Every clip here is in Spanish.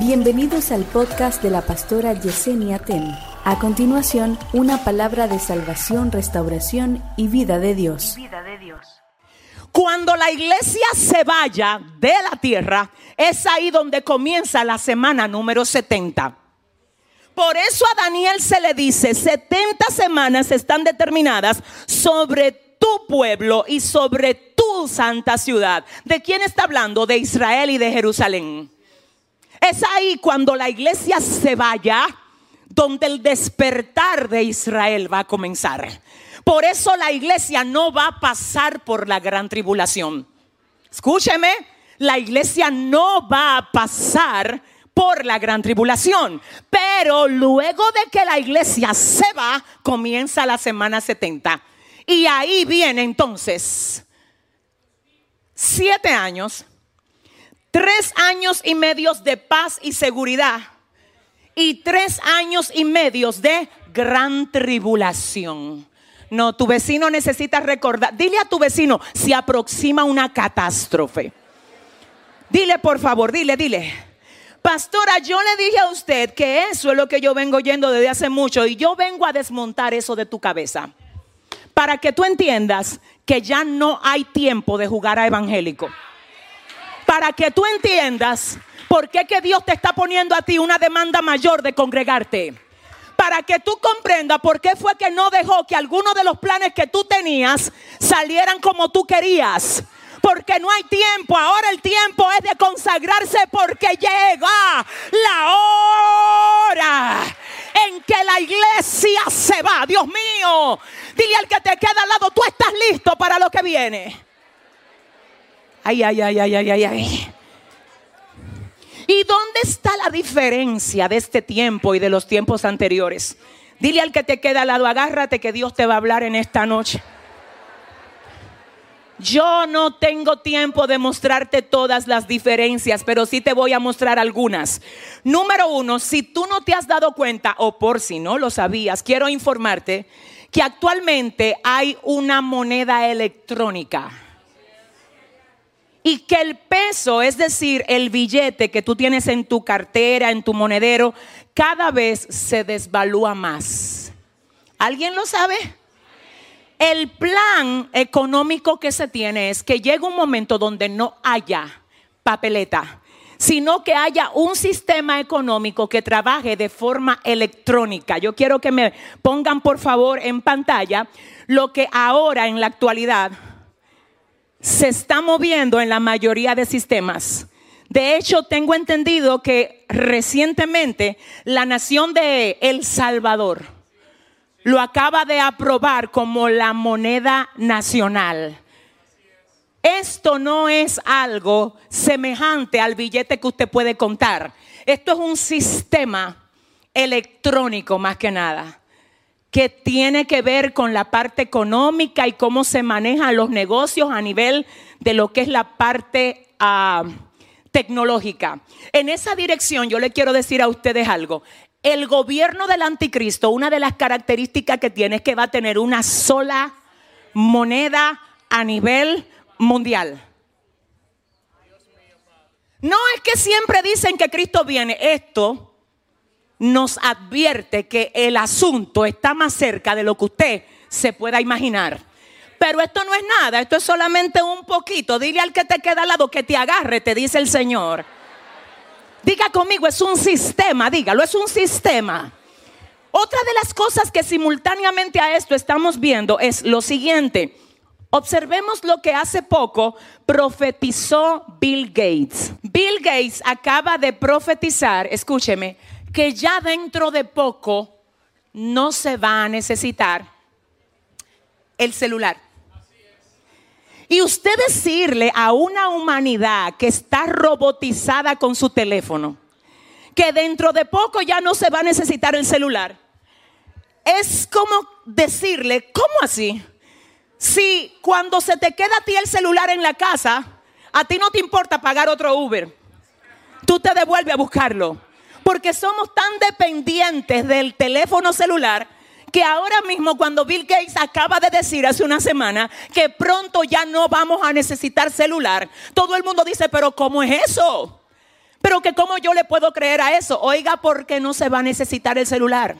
Bienvenidos al podcast de la pastora Yesenia Ten. A continuación, una palabra de salvación, restauración y vida de Dios. Cuando la iglesia se vaya de la tierra, es ahí donde comienza la semana número 70. Por eso a Daniel se le dice, 70 semanas están determinadas sobre tu pueblo y sobre tu santa ciudad. ¿De quién está hablando? De Israel y de Jerusalén. Es ahí cuando la iglesia se vaya, donde el despertar de Israel va a comenzar. Por eso la iglesia no va a pasar por la gran tribulación. Escúcheme, la iglesia no va a pasar por la gran tribulación. Pero luego de que la iglesia se va, comienza la semana 70. Y ahí viene entonces siete años, tres años y medios de paz y seguridad y tres años y medios de gran tribulación. No, tu vecino necesita recordar. Dile a tu vecino, si aproxima una catástrofe. Dile, por favor, dile, dile. Pastora, yo le dije a usted que eso es lo que yo vengo oyendo desde hace mucho y yo vengo a desmontar eso de tu cabeza. Para que tú entiendas que ya no hay tiempo de jugar a evangélico. Para que tú entiendas por qué que Dios te está poniendo a ti una demanda mayor de congregarte para que tú comprendas por qué fue que no dejó que algunos de los planes que tú tenías salieran como tú querías. Porque no hay tiempo, ahora el tiempo es de consagrarse porque llega la hora en que la iglesia se va. Dios mío, dile al que te queda al lado, tú estás listo para lo que viene. Ay, ay, ay, ay, ay, ay, ay. ¿Y dónde está la diferencia de este tiempo y de los tiempos anteriores? Dile al que te queda al lado, agárrate que Dios te va a hablar en esta noche. Yo no tengo tiempo de mostrarte todas las diferencias, pero sí te voy a mostrar algunas. Número uno, si tú no te has dado cuenta, o por si no lo sabías, quiero informarte que actualmente hay una moneda electrónica y que el peso, es decir, el billete que tú tienes en tu cartera, en tu monedero, cada vez se desvalúa más. ¿Alguien lo sabe? El plan económico que se tiene es que llega un momento donde no haya papeleta, sino que haya un sistema económico que trabaje de forma electrónica. Yo quiero que me pongan por favor en pantalla lo que ahora en la actualidad se está moviendo en la mayoría de sistemas. De hecho, tengo entendido que recientemente la nación de El Salvador lo acaba de aprobar como la moneda nacional. Esto no es algo semejante al billete que usted puede contar. Esto es un sistema electrónico más que nada que tiene que ver con la parte económica y cómo se manejan los negocios a nivel de lo que es la parte ah, tecnológica. En esa dirección yo le quiero decir a ustedes algo. El gobierno del anticristo, una de las características que tiene es que va a tener una sola moneda a nivel mundial. No es que siempre dicen que Cristo viene. Esto nos advierte que el asunto está más cerca de lo que usted se pueda imaginar. Pero esto no es nada, esto es solamente un poquito. Dile al que te queda al lado que te agarre, te dice el Señor. Diga conmigo, es un sistema, dígalo, es un sistema. Otra de las cosas que simultáneamente a esto estamos viendo es lo siguiente. Observemos lo que hace poco profetizó Bill Gates. Bill Gates acaba de profetizar, escúcheme, que ya dentro de poco no se va a necesitar el celular. Y usted decirle a una humanidad que está robotizada con su teléfono, que dentro de poco ya no se va a necesitar el celular, es como decirle, ¿cómo así? Si cuando se te queda a ti el celular en la casa, a ti no te importa pagar otro Uber, tú te devuelves a buscarlo. Porque somos tan dependientes del teléfono celular que ahora mismo cuando Bill Gates acaba de decir hace una semana que pronto ya no vamos a necesitar celular, todo el mundo dice, pero ¿cómo es eso? Pero que cómo yo le puedo creer a eso. Oiga, porque no se va a necesitar el celular.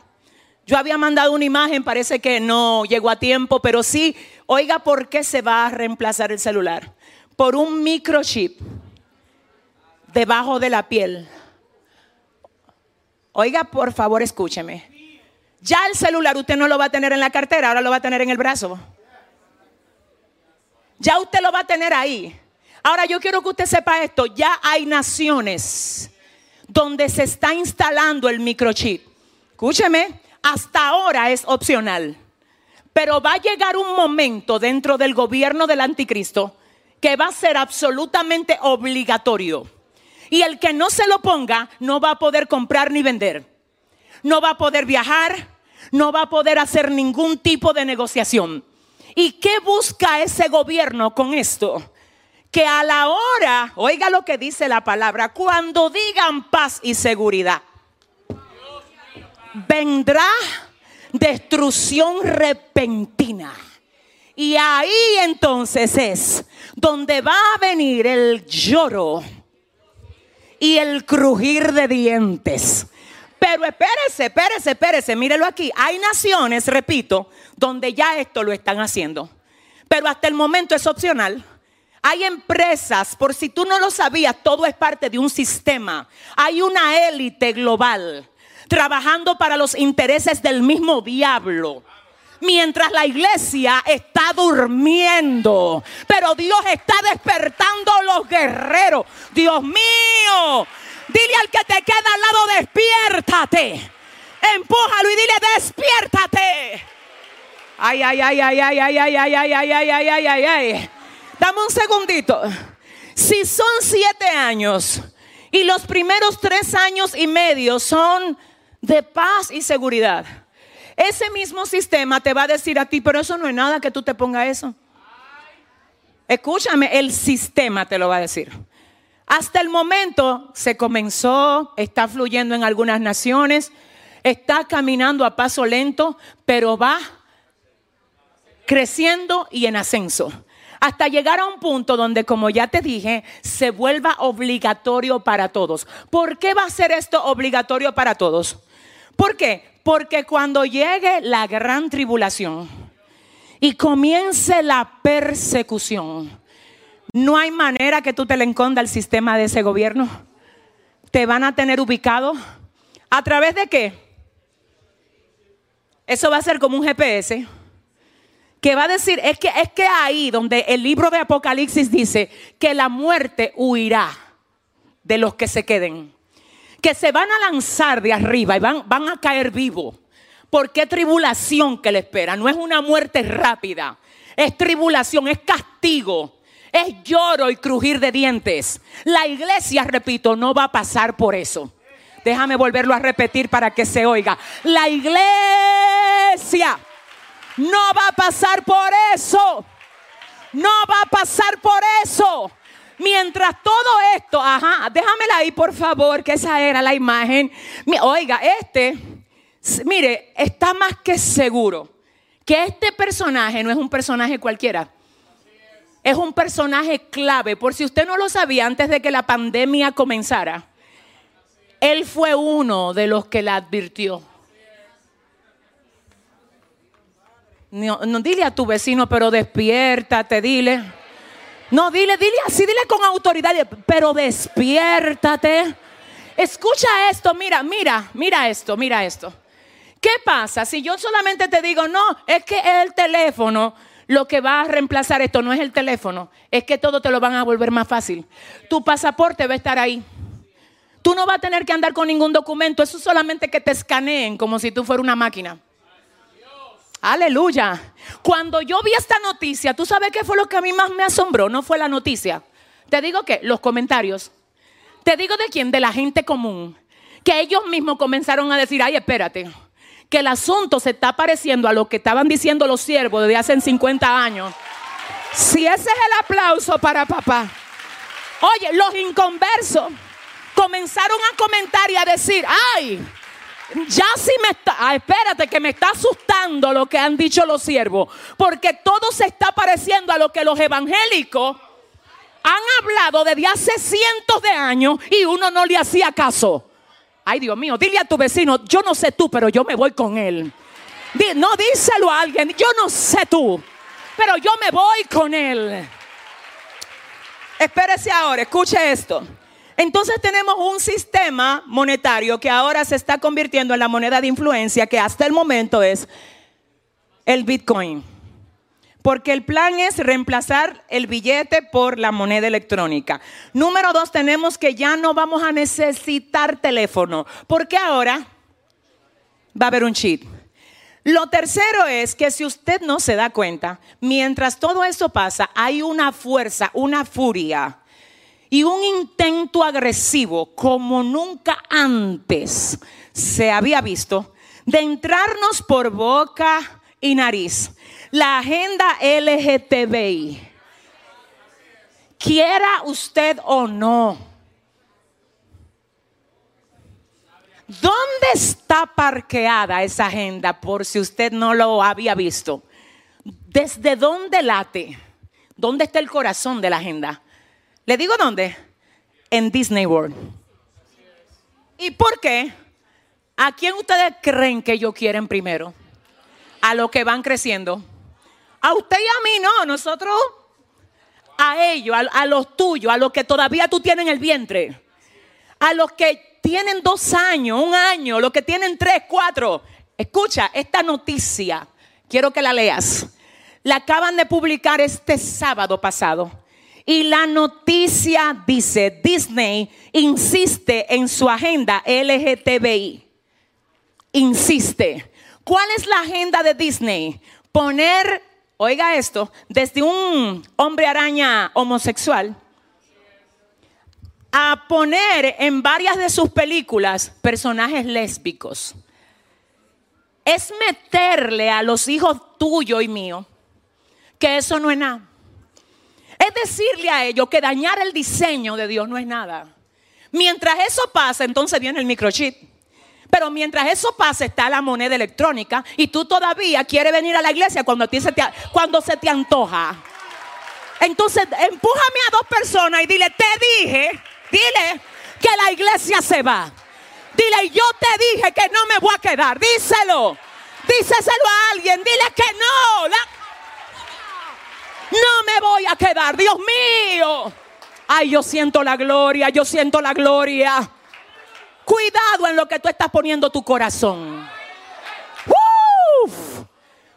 Yo había mandado una imagen, parece que no llegó a tiempo, pero sí, oiga, ¿por qué se va a reemplazar el celular? Por un microchip debajo de la piel. Oiga, por favor, escúcheme. Ya el celular usted no lo va a tener en la cartera, ahora lo va a tener en el brazo. Ya usted lo va a tener ahí. Ahora yo quiero que usted sepa esto, ya hay naciones donde se está instalando el microchip. Escúcheme, hasta ahora es opcional. Pero va a llegar un momento dentro del gobierno del anticristo que va a ser absolutamente obligatorio. Y el que no se lo ponga no va a poder comprar ni vender. No va a poder viajar, no va a poder hacer ningún tipo de negociación. ¿Y qué busca ese gobierno con esto? Que a la hora, oiga lo que dice la palabra, cuando digan paz y seguridad, vendrá destrucción repentina. Y ahí entonces es donde va a venir el lloro y el crujir de dientes. Pero espérese, espérese, espérese, mírelo aquí. Hay naciones, repito, donde ya esto lo están haciendo. Pero hasta el momento es opcional. Hay empresas, por si tú no lo sabías, todo es parte de un sistema. Hay una élite global trabajando para los intereses del mismo diablo. Mientras la iglesia está durmiendo. Pero Dios está despertando los guerreros. Dios mío. Dile al que te queda al lado, despiértate. Empújalo y dile, despiértate. Ay, ay, ay, ay, ay, ay, ay, ay, ay, ay, ay, ay, ay, ay. Dame un segundito. Si son siete años y los primeros tres años y medio son de paz y seguridad. Ese mismo sistema te va a decir a ti, pero eso no es nada que tú te pongas eso. Escúchame, el sistema te lo va a decir. Hasta el momento se comenzó, está fluyendo en algunas naciones, está caminando a paso lento, pero va creciendo y en ascenso. Hasta llegar a un punto donde, como ya te dije, se vuelva obligatorio para todos. ¿Por qué va a ser esto obligatorio para todos? ¿Por qué? Porque cuando llegue la gran tribulación y comience la persecución, no hay manera que tú te le enconda al sistema de ese gobierno. Te van a tener ubicado. ¿A través de qué? Eso va a ser como un GPS que va a decir, es que es que ahí donde el libro de Apocalipsis dice que la muerte huirá de los que se queden que se van a lanzar de arriba y van, van a caer vivos. ¿Por qué tribulación que le espera? No es una muerte rápida, es tribulación, es castigo, es lloro y crujir de dientes. La iglesia, repito, no va a pasar por eso. Déjame volverlo a repetir para que se oiga. La iglesia no va a pasar por eso. No va a pasar por eso. Mientras todo esto, ajá, déjamela ahí por favor, que esa era la imagen. Oiga, este, mire, está más que seguro que este personaje no es un personaje cualquiera. Es un personaje clave. Por si usted no lo sabía antes de que la pandemia comenzara, él fue uno de los que la advirtió. No, dile a tu vecino, pero despiértate, dile. No, dile, dile así, dile con autoridad, pero despiértate. Escucha esto, mira, mira, mira esto, mira esto. ¿Qué pasa si yo solamente te digo, no, es que el teléfono lo que va a reemplazar esto no es el teléfono, es que todo te lo van a volver más fácil. Tu pasaporte va a estar ahí. Tú no vas a tener que andar con ningún documento, eso solamente que te escaneen como si tú fueras una máquina. Aleluya. Cuando yo vi esta noticia, ¿tú sabes qué fue lo que a mí más me asombró? No fue la noticia. Te digo que los comentarios. Te digo de quién, de la gente común. Que ellos mismos comenzaron a decir, ay, espérate, que el asunto se está pareciendo a lo que estaban diciendo los siervos desde hace 50 años. Si ese es el aplauso para papá. Oye, los inconversos comenzaron a comentar y a decir, ay, ya sí me está, ah, espérate que me está asustando lo que han dicho los siervos, porque todo se está pareciendo a lo que los evangélicos Han hablado desde hace cientos de años y uno no le hacía caso. Ay, Dios mío, dile a tu vecino, yo no sé tú, pero yo me voy con él. No, díselo a alguien, yo no sé tú, pero yo me voy con él. Espérese ahora, escuche esto. Entonces tenemos un sistema monetario que ahora se está convirtiendo en la moneda de influencia que hasta el momento es el Bitcoin. Porque el plan es reemplazar el billete por la moneda electrónica. Número dos, tenemos que ya no vamos a necesitar teléfono. Porque ahora va a haber un chip. Lo tercero es que si usted no se da cuenta, mientras todo eso pasa, hay una fuerza, una furia y un intento agresivo como nunca antes se había visto de entrarnos por boca y nariz la agenda LGTBI. Quiera usted o no. ¿Dónde está parqueada esa agenda por si usted no lo había visto? ¿Desde dónde late? ¿Dónde está el corazón de la agenda? ¿Le digo dónde? En Disney World. ¿Y por qué? ¿A quién ustedes creen que ellos quieren primero? A los que van creciendo. A usted y a mí no, nosotros a ellos, a, los tuyos, a los que todavía tú tienes en el vientre, a los que tienen dos años, un año, los que tienen tres, cuatro. Escucha, esta noticia, quiero que la leas. La acaban de publicar este sábado pasado. Y la noticia dice, Disney insiste en su agenda LGTBI. Insiste. ¿Cuál es la agenda de Disney? Poner oiga esto, desde un hombre araña homosexual a poner en varias de sus películas personajes lésbicos. Es meterle a los hijos tuyos y mío que eso no es nada. Es decirle a ellos que dañar el diseño de Dios no es nada. Mientras eso pasa, entonces viene el microchip. Pero mientras eso pasa está la moneda electrónica y tú todavía quieres venir a la iglesia cuando, se, te, antoja. Entonces, empújame a dos personas y dile, te dije, dile que la iglesia se va. Dile, yo te dije que no me voy a quedar. Díselo. Díselo a alguien. Dile que no. No me voy a quedar. Dios mío. Ay, yo siento la gloria. Yo siento la gloria. Cuidado en lo que tú estás poniendo tu corazón.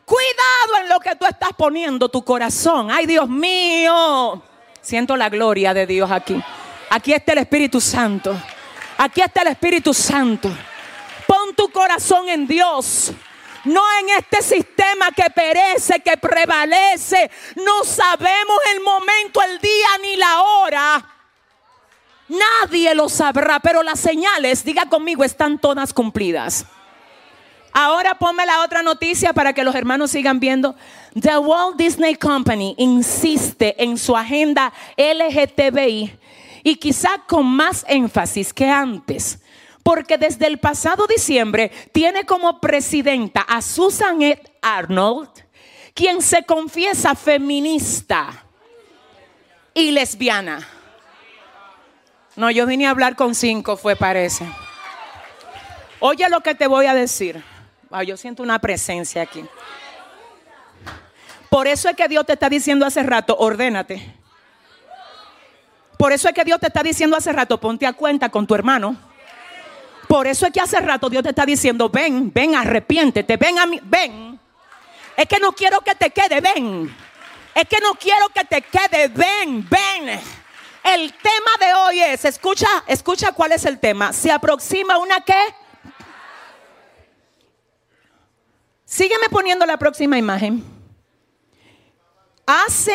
Cuidado en lo que tú estás poniendo tu corazón. Ay, Dios mío. Siento la gloria de Dios aquí. Aquí está el Espíritu Santo. Aquí está el Espíritu Santo. Pon tu corazón en Dios. No en este sistema que perece, que prevalece. No sabemos el momento, el día ni la hora. Nadie lo sabrá, pero las señales, diga conmigo, están todas cumplidas. Ahora ponme la otra noticia para que los hermanos sigan viendo. The Walt Disney Company insiste en su agenda LGTBI y quizá con más énfasis que antes, porque desde el pasado diciembre tiene como presidenta a Susan Arnold, quien se confiesa feminista y lesbiana. No, yo vine a hablar con cinco, fue parece. Oye lo que te voy a decir. yo siento una presencia aquí. Por eso es que Dios te está diciendo hace rato, ordénate. Por eso es que Dios te está diciendo hace rato, ponte a cuenta con tu hermano. Por eso es que hace rato Dios te está diciendo, ven, ven, arrepiéntete, ven a mí, ven. Es que no quiero que te quede, ven. Es que no quiero que te quede, ven, ven. El tema de hoy es, escucha, escucha cuál es el tema. Se aproxima una qué? Sígueme poniendo la próxima imagen. Hace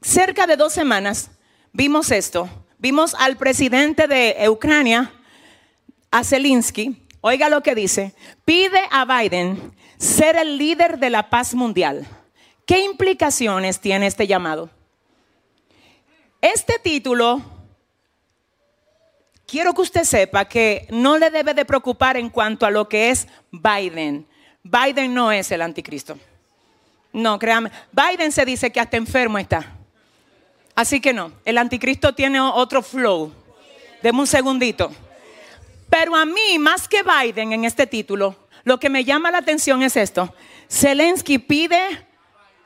cerca de dos semanas vimos esto. Vimos al presidente de Ucrania, a Zelensky. Oiga lo que dice. Pide a Biden ser el líder de la paz mundial. ¿Qué implicaciones tiene este llamado? Este título, quiero que usted sepa que no le debe de preocupar en cuanto a lo que es Biden. Biden no es el anticristo. No, créame. Biden se dice que hasta enfermo está. Así que no, el anticristo tiene otro flow. Deme un segundito. Pero a mí, más que Biden en este título, lo que me llama la atención es esto. Zelensky pide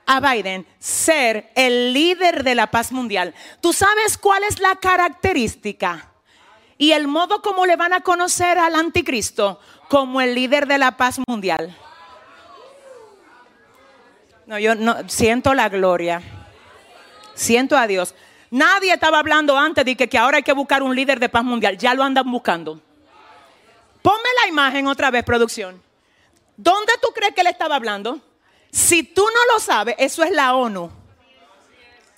a Biden ser el líder de la paz mundial. ¿Tú sabes cuál es la característica y el modo como le van a conocer al anticristo como el líder de la paz mundial? No, yo no siento la gloria. Siento a Dios. Nadie estaba hablando antes de que, que ahora hay que buscar un líder de paz mundial. Ya lo andan buscando. Ponme la imagen otra vez, producción. ¿Dónde tú crees que él estaba hablando? Si tú no lo sabes, eso es la ONU.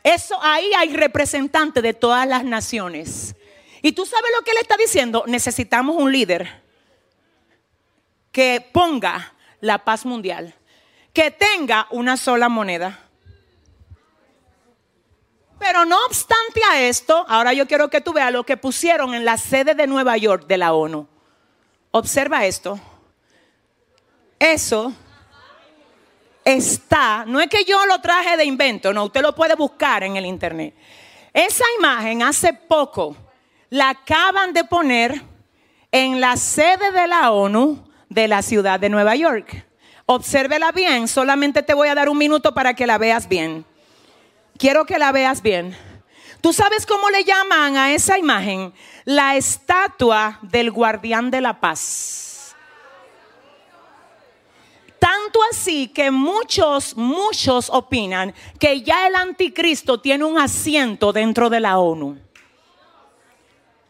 Eso ahí hay representantes de todas las naciones. Y tú sabes lo que él está diciendo, necesitamos un líder que ponga la paz mundial, que tenga una sola moneda. Pero no obstante a esto, ahora yo quiero que tú veas lo que pusieron en la sede de Nueva York de la ONU. Observa esto. Eso está, no es que yo lo traje de invento, no, usted lo puede buscar en el internet. Esa imagen hace poco la acaban de poner en la sede de la ONU de la ciudad de Nueva York. Obsérvela bien, solamente te voy a dar un minuto para que la veas bien. Quiero que la veas bien. ¿Tú sabes cómo le llaman a esa imagen? La estatua del guardián de la paz. Tanto así que muchos, muchos opinan que ya el anticristo tiene un asiento dentro de la ONU.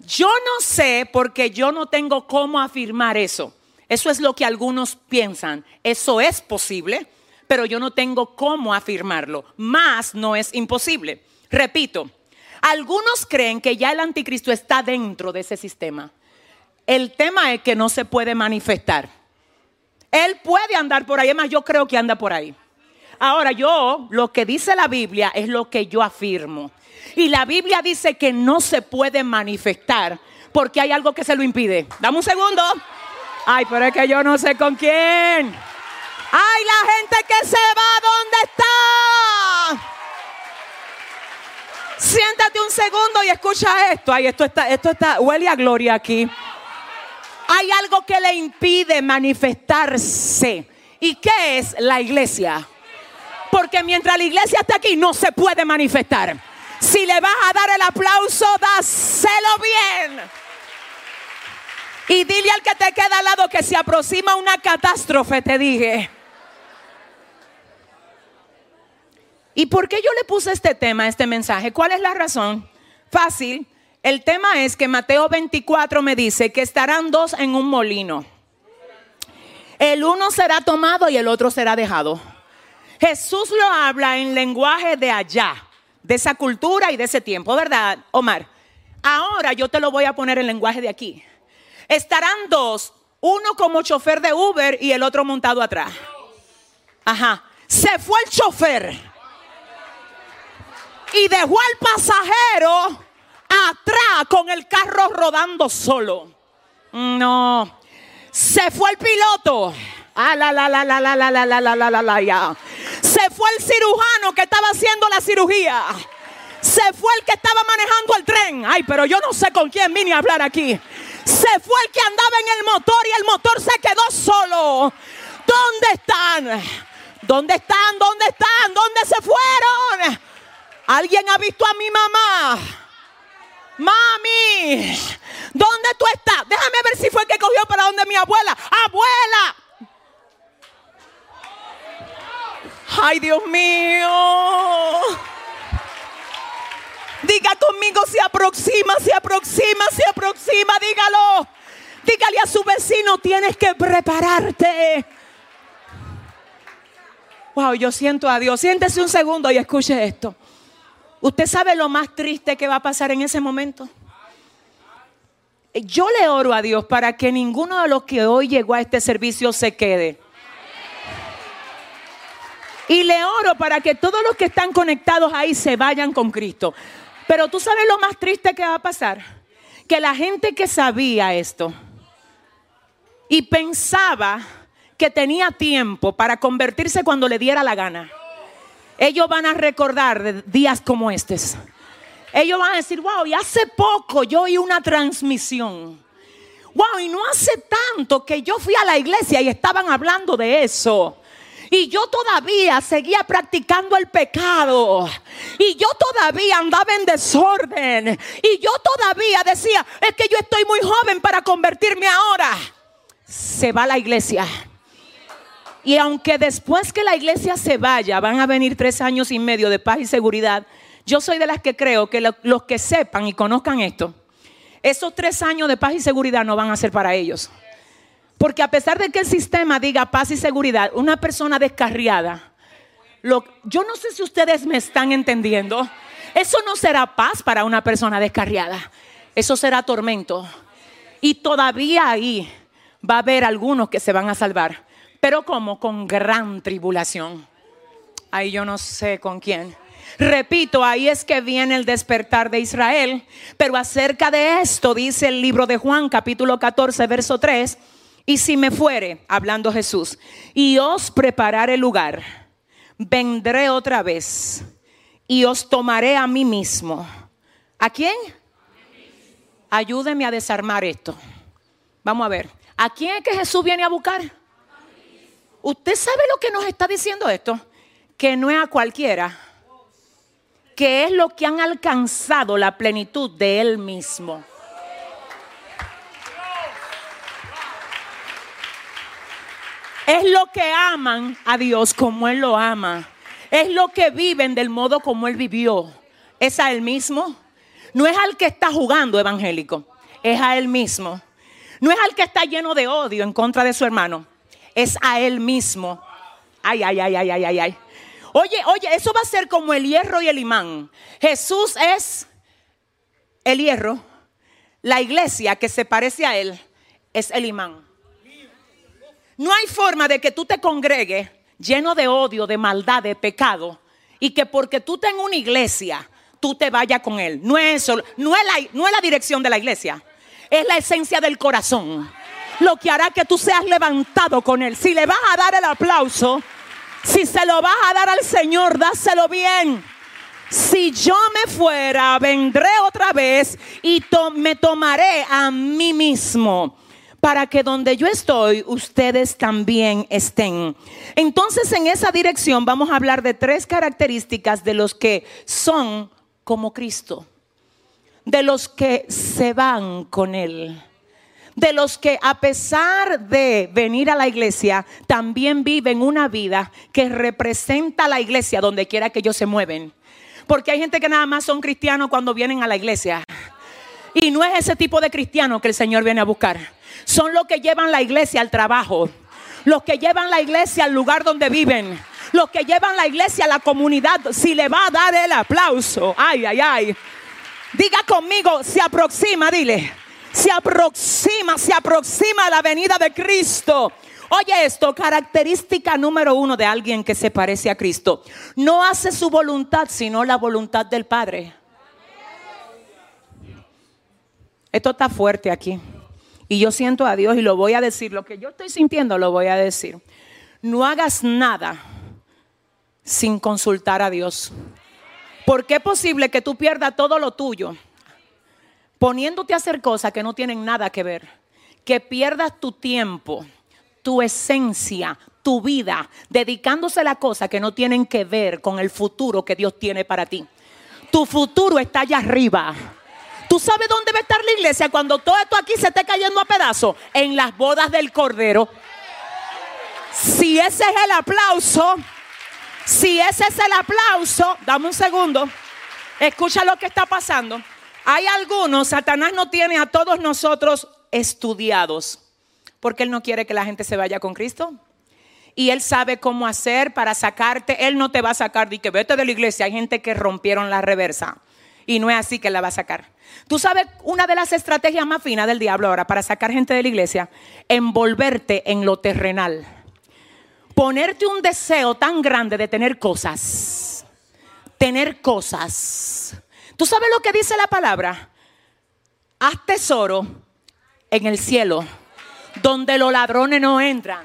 Yo no sé porque yo no tengo cómo afirmar eso. Eso es lo que algunos piensan. Eso es posible, pero yo no tengo cómo afirmarlo. Más no es imposible. Repito, algunos creen que ya el anticristo está dentro de ese sistema. El tema es que no se puede manifestar. Él puede andar por ahí, es más, yo creo que anda por ahí. Ahora yo, lo que dice la Biblia es lo que yo afirmo. Y la Biblia dice que no se puede manifestar porque hay algo que se lo impide. Dame un segundo. Ay, pero es que yo no sé con quién. Ay, la gente que se va, ¿dónde está? Siéntate un segundo y escucha esto. Ay, esto está, esto está, huele a gloria aquí hay algo que le impide manifestarse. ¿Y qué es la iglesia? Porque mientras la iglesia está aquí no se puede manifestar. Si le vas a dar el aplauso, dáselo bien. Y dile al que te queda al lado que se aproxima una catástrofe, te dije. ¿Y por qué yo le puse este tema, este mensaje? ¿Cuál es la razón? Fácil. El tema es que Mateo 24 me dice que estarán dos en un molino. El uno será tomado y el otro será dejado. Jesús lo habla en lenguaje de allá, de esa cultura y de ese tiempo, ¿verdad, Omar? Ahora yo te lo voy a poner en lenguaje de aquí. Estarán dos, uno como chofer de Uber y el otro montado atrás. Ajá. Se fue el chofer y dejó al pasajero atrás con el carro rodando solo. No. Se fue el piloto. Ah, la, la, la, la, la, la, la, la, la, la, ya. Se fue el cirujano que estaba haciendo la cirugía. Se fue el que estaba manejando el tren. Ay, pero yo no sé con quién vine a hablar aquí. Se fue el que andaba en el motor y el motor se quedó solo. ¿Dónde están? ¿Dónde están? ¿Dónde están? ¿Dónde se fueron? ¿Alguien ha visto a mi mamá? Mami, ¿dónde tú estás? Déjame ver si fue el que cogió para donde mi abuela. Abuela. Ay, Dios mío. Diga conmigo, se aproxima, se aproxima, se aproxima. Dígalo. Dígale a su vecino, tienes que prepararte. Wow, yo siento a Dios. Siéntese un segundo y escuche esto. ¿Usted sabe lo más triste que va a pasar en ese momento? Yo le oro a Dios para que ninguno de los que hoy llegó a este servicio se quede. Y le oro para que todos los que están conectados ahí se vayan con Cristo. Pero tú sabes lo más triste que va a pasar. Que la gente que sabía esto y pensaba que tenía tiempo para convertirse cuando le diera la gana ellos van a recordar días como estos. ellos van a decir, wow, y hace poco yo oí una transmisión. Wow, y no hace tanto que yo fui a la iglesia y estaban hablando de eso. Y yo todavía seguía practicando el pecado. Y yo todavía andaba en desorden. Y yo todavía decía, es que yo estoy muy joven para convertirme ahora. Se va a la iglesia. Y aunque después que la iglesia se vaya, van a venir tres años y medio de paz y seguridad, yo soy de las que creo que los que sepan y conozcan esto, esos tres años de paz y seguridad no van a ser para ellos. Porque a pesar de que el sistema diga paz y seguridad, una persona descarriada, yo no sé si ustedes me están entendiendo, eso no será paz para una persona descarriada, eso será tormento. Y todavía ahí va a haber algunos que se van a salvar, pero como con gran tribulación. Ahí yo no sé con quién. Repito, ahí es que viene el despertar de Israel. Pero acerca de esto dice el libro de Juan capítulo 14, verso 3 y si me fuere, hablando Jesús, y os prepararé lugar, vendré otra vez y os tomaré a mí mismo. ¿A quién? Ayúdeme a desarmar esto. Vamos a ver. ¿A quién es que Jesús viene a buscar? ¿Usted sabe lo que nos está diciendo esto? Que no es a cualquiera. Que es lo que han alcanzado la plenitud de Él mismo. Es lo que aman a Dios como Él lo ama. Es lo que viven del modo como Él vivió. Es a Él mismo. No es al que está jugando evangélico. Es a Él mismo. No es al que está lleno de odio en contra de su hermano. Es a Él mismo. Ay, ay, ay, ay, ay, ay, ay. Oye, oye, eso va a ser como el hierro y el imán. Jesús es el hierro. La iglesia que se parece a Él es el imán. No hay forma de que tú te congregues lleno de odio, de maldad, de pecado, y que porque tú tengas una iglesia, tú te vayas con él. No es eso, no es, la, no es la dirección de la iglesia, es la esencia del corazón. Lo que hará que tú seas levantado con él. Si le vas a dar el aplauso, si se lo vas a dar al Señor, dáselo bien. Si yo me fuera, vendré otra vez y me tomaré a mí mismo para que donde yo estoy, ustedes también estén. Entonces, en esa dirección vamos a hablar de tres características de los que son como Cristo, de los que se van con Él, de los que a pesar de venir a la iglesia, también viven una vida que representa a la iglesia donde quiera que ellos se mueven. Porque hay gente que nada más son cristianos cuando vienen a la iglesia. Y no es ese tipo de cristiano que el Señor viene a buscar son los que llevan la iglesia al trabajo, los que llevan la iglesia al lugar donde viven, los que llevan la iglesia a la comunidad. Si le va a dar el aplauso, ay, ay, ay. Diga conmigo, se aproxima, dile. Se aproxima, se aproxima la venida de Cristo. Oye esto, característica número uno de alguien que se parece a Cristo. No hace su voluntad, sino la voluntad del Padre. Esto está fuerte aquí. Y yo siento a Dios y lo voy a decir. Lo que yo estoy sintiendo lo voy a decir. No hagas nada sin consultar a Dios. Porque es posible que tú pierdas todo lo tuyo poniéndote a hacer cosas que no tienen nada que ver. Que pierdas tu tiempo, tu esencia, tu vida, dedicándose a cosas que no tienen que ver con el futuro que Dios tiene para ti. Tu futuro está allá arriba. ¿Tú sabes dónde va a estar la iglesia cuando todo esto aquí se esté cayendo a pedazos? En las bodas del Cordero. Si ese es el aplauso, si ese es el aplauso, dame un segundo, escucha lo que está pasando. Hay algunos, Satanás no tiene a todos nosotros estudiados, porque él no quiere que la gente se vaya con Cristo. Y él sabe cómo hacer para sacarte. Él no te va a sacar de que vete de la iglesia. Hay gente que rompieron la reversa. Y no es así que la va a sacar. Tú sabes, una de las estrategias más finas del diablo ahora para sacar gente de la iglesia, envolverte en lo terrenal. Ponerte un deseo tan grande de tener cosas. Tener cosas. ¿Tú sabes lo que dice la palabra? Haz tesoro en el cielo, donde los ladrones no entran.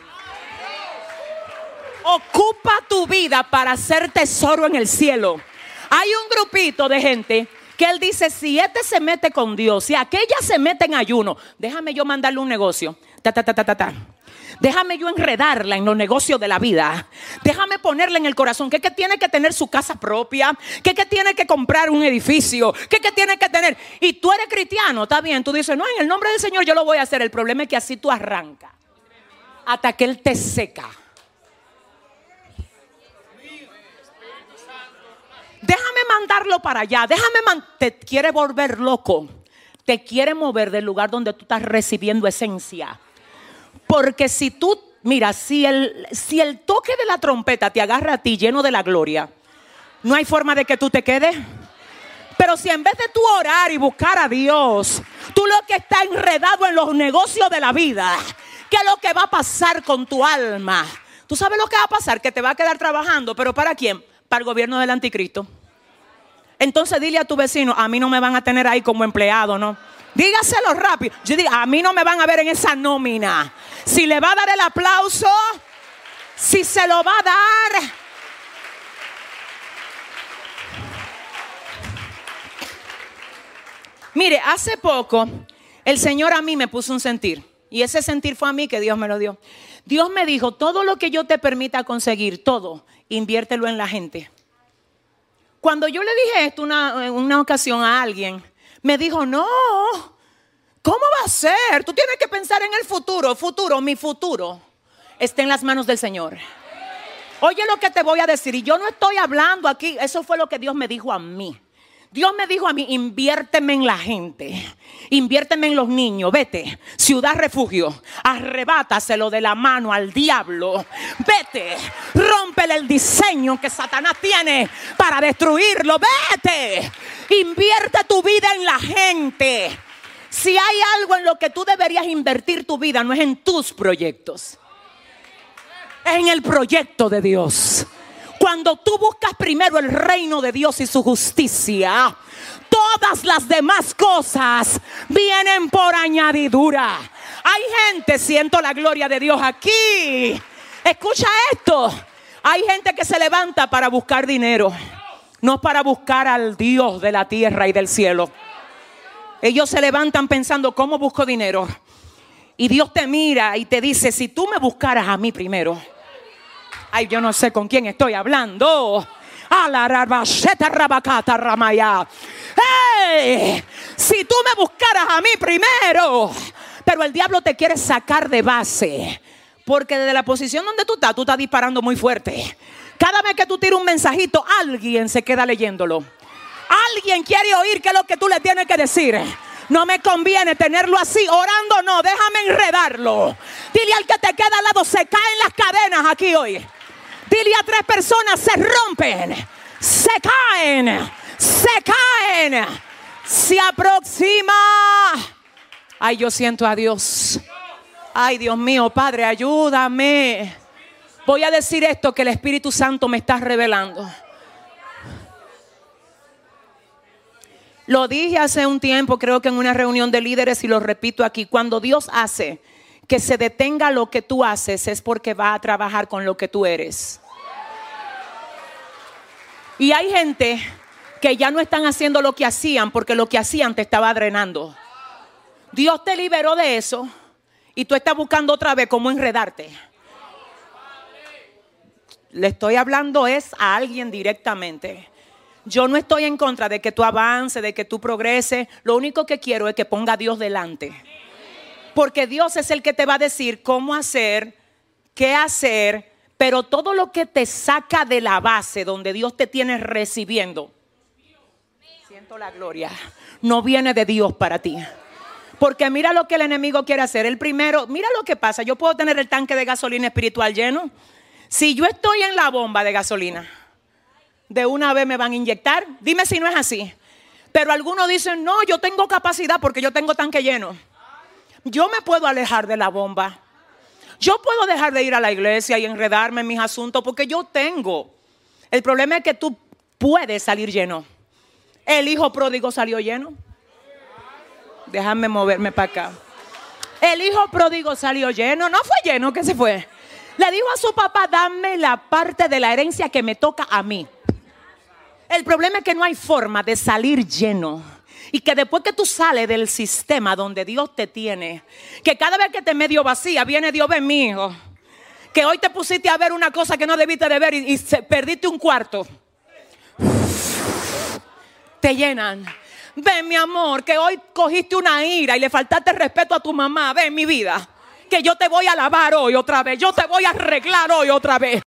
Ocupa tu vida para hacer tesoro en el cielo. Hay un grupito de gente que él dice, si este se mete con Dios, si aquella se mete en ayuno, déjame yo mandarle un negocio. Ta, ta, ta, ta, ta, ta. Déjame yo enredarla en los negocios de la vida. Déjame ponerle en el corazón que, que tiene que tener su casa propia, que, que tiene que comprar un edificio, que, que tiene que tener. Y tú eres cristiano, está bien. Tú dices, no, en el nombre del Señor yo lo voy a hacer. El problema es que así tú arrancas hasta que Él te seca. Déjame mandarlo para allá. Déjame man te quiere volver loco. Te quiere mover del lugar donde tú estás recibiendo esencia. Porque si tú, mira, si el, si el toque de la trompeta te agarra a ti lleno de la gloria, no hay forma de que tú te quedes. Pero si en vez de tú orar y buscar a Dios, tú lo que está enredado en los negocios de la vida, ¿qué es lo que va a pasar con tu alma? ¿Tú sabes lo que va a pasar? Que te va a quedar trabajando, pero ¿para quién? Para el gobierno del anticristo. Entonces dile a tu vecino, a mí no me van a tener ahí como empleado, ¿no? Dígaselo rápido. Yo digo, a mí no me van a ver en esa nómina. Si le va a dar el aplauso, si se lo va a dar. Mire, hace poco el Señor a mí me puso un sentir. Y ese sentir fue a mí que Dios me lo dio. Dios me dijo, todo lo que yo te permita conseguir, todo, inviértelo en la gente. Cuando yo le dije esto una, una ocasión a alguien, me dijo, no, ¿cómo va a ser? Tú tienes que pensar en el futuro, futuro, mi futuro está en las manos del Señor. Oye lo que te voy a decir, y yo no estoy hablando aquí, eso fue lo que Dios me dijo a mí. Dios me dijo a mí, inviérteme en la gente, inviérteme en los niños, vete, ciudad refugio, arrebátaselo de la mano al diablo, vete, rómpele el diseño que Satanás tiene para destruirlo, vete, invierte tu vida en la gente. Si hay algo en lo que tú deberías invertir tu vida, no es en tus proyectos, es en el proyecto de Dios. Cuando tú buscas primero el reino de Dios y su justicia, todas las demás cosas vienen por añadidura. Hay gente, siento la gloria de Dios aquí. Escucha esto. Hay gente que se levanta para buscar dinero, no para buscar al Dios de la tierra y del cielo. Ellos se levantan pensando, ¿cómo busco dinero? Y Dios te mira y te dice, si tú me buscaras a mí primero, Ay, yo no sé con quién estoy hablando. ¡Hey! Si tú me buscaras a mí primero. Pero el diablo te quiere sacar de base. Porque desde la posición donde tú estás, tú estás disparando muy fuerte. Cada vez que tú tiras un mensajito, alguien se queda leyéndolo. Alguien quiere oír qué es lo que tú le tienes que decir. No me conviene tenerlo así, orando no, déjame enredarlo. Dile al que te queda al lado, se caen las cadenas aquí hoy. Dile a tres personas, se rompen, se caen, se caen, se aproxima. Ay, yo siento a Dios. Ay, Dios mío, Padre, ayúdame. Voy a decir esto que el Espíritu Santo me está revelando. Lo dije hace un tiempo, creo que en una reunión de líderes y lo repito aquí, cuando Dios hace que se detenga lo que tú haces es porque va a trabajar con lo que tú eres. Y hay gente que ya no están haciendo lo que hacían porque lo que hacían te estaba drenando. Dios te liberó de eso y tú estás buscando otra vez cómo enredarte. Le estoy hablando es a alguien directamente. Yo no estoy en contra de que tú avances, de que tú progreses. Lo único que quiero es que ponga a Dios delante. Porque Dios es el que te va a decir cómo hacer, qué hacer, pero todo lo que te saca de la base donde Dios te tiene recibiendo, siento la gloria, no viene de Dios para ti. Porque mira lo que el enemigo quiere hacer. El primero, mira lo que pasa. Yo puedo tener el tanque de gasolina espiritual lleno. Si yo estoy en la bomba de gasolina, de una vez me van a inyectar. Dime si no es así. Pero algunos dicen, no, yo tengo capacidad porque yo tengo tanque lleno yo me puedo alejar de la bomba. Yo puedo dejar de ir a la iglesia y enredarme en mis asuntos porque yo tengo. El problema es que tú puedes salir lleno. El hijo pródigo salió lleno. Déjame moverme para acá. El hijo pródigo salió lleno. No fue lleno que se fue. Le dijo a su papá, dame la parte de la herencia que me toca a mí. El problema es que no hay forma de salir lleno. Y que después que tú sales del sistema donde Dios te tiene, que cada vez que te medio vacía, viene Dios, ven mi hijo. Que hoy te pusiste a ver una cosa que no debiste de ver y, se- perdiste un cuarto. Te llenan. Ven, mi amor, que hoy cogiste una ira y le faltaste respeto a tu mamá. Ven, mi vida, que yo te voy a lavar hoy otra vez. Yo te voy a arreglar hoy otra vez.